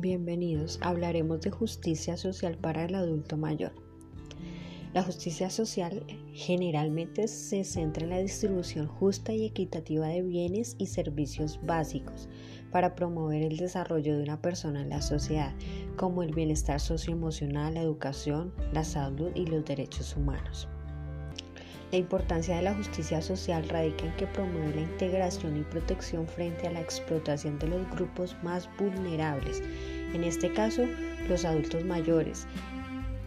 Bienvenidos, hablaremos de justicia social para el adulto mayor. La justicia social generalmente se centra en la distribución justa y equitativa de bienes y servicios básicos para promover el desarrollo de una persona en la sociedad, como el bienestar socioemocional, la educación, la salud y los derechos humanos. La importancia de la justicia social radica en que promueve la integración y protección frente a la explotación de los grupos más vulnerables, en este caso los adultos mayores.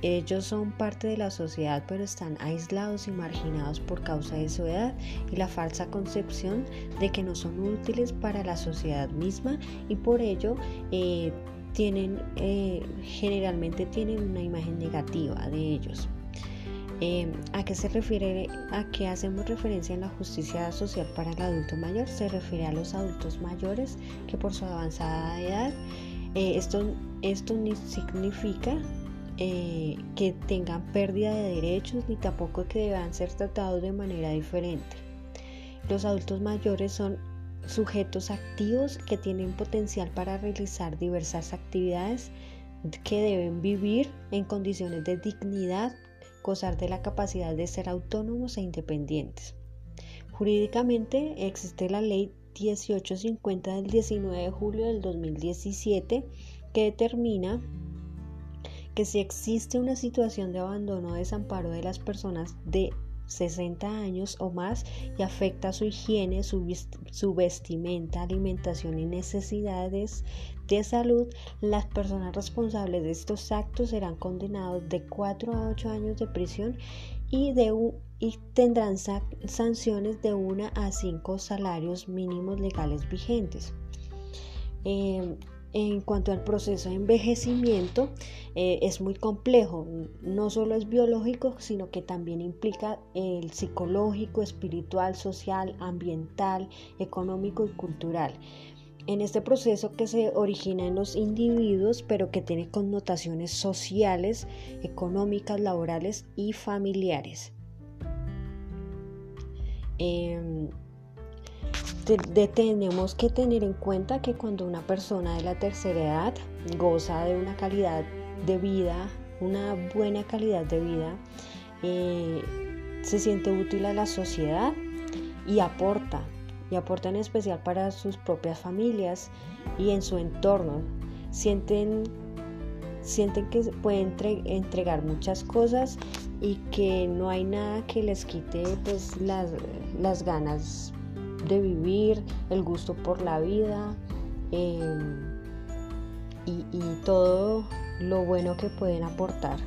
Ellos son parte de la sociedad pero están aislados y marginados por causa de su edad y la falsa concepción de que no son útiles para la sociedad misma y por ello eh, tienen, eh, generalmente tienen una imagen negativa de ellos. Em, ¿A qué se refiere? ¿A qué hacemos referencia en la justicia social para el adulto mayor? Se refiere a los adultos mayores que por su avanzada edad, eh, esto, esto ni significa eh, que tengan pérdida de derechos ni tampoco que deban ser tratados de manera diferente. Los adultos mayores son sujetos activos que tienen potencial para realizar diversas actividades que deben vivir en condiciones de dignidad, gozar de la capacidad de ser autónomos e independientes. Jurídicamente existe la ley 1850 del 19 de julio del 2017 que determina que si existe una situación de abandono o desamparo de las personas de 60 años o más y afecta su higiene, su, vestimenta, alimentación y necesidades de salud, las personas responsables de estos actos serán condenados de 4 a 8 años de prisión y, de, y tendrán sanciones de 1 a 5 salarios mínimos legales vigentes. Eh, en cuanto al proceso de envejecimiento, eh, es muy complejo. No solo es biológico, sino que también implica el psicológico, espiritual, social, ambiental, económico y cultural. En este proceso que se origina en los individuos, pero que tiene connotaciones sociales, económicas, laborales y familiares. Em, tenemos que tener en cuenta que cuando una persona de la tercera edad goza de una calidad de vida, una buena calidad de vida, eh, se siente útil a la sociedad y aporta, y aporta en especial para sus propias familias y en su entorno. Sienten, sienten que pueden entregar muchas cosas y que no hay nada que les quite pues, las, las ganas de vivir, el gusto por la vida y, y todo lo bueno que pueden aportar.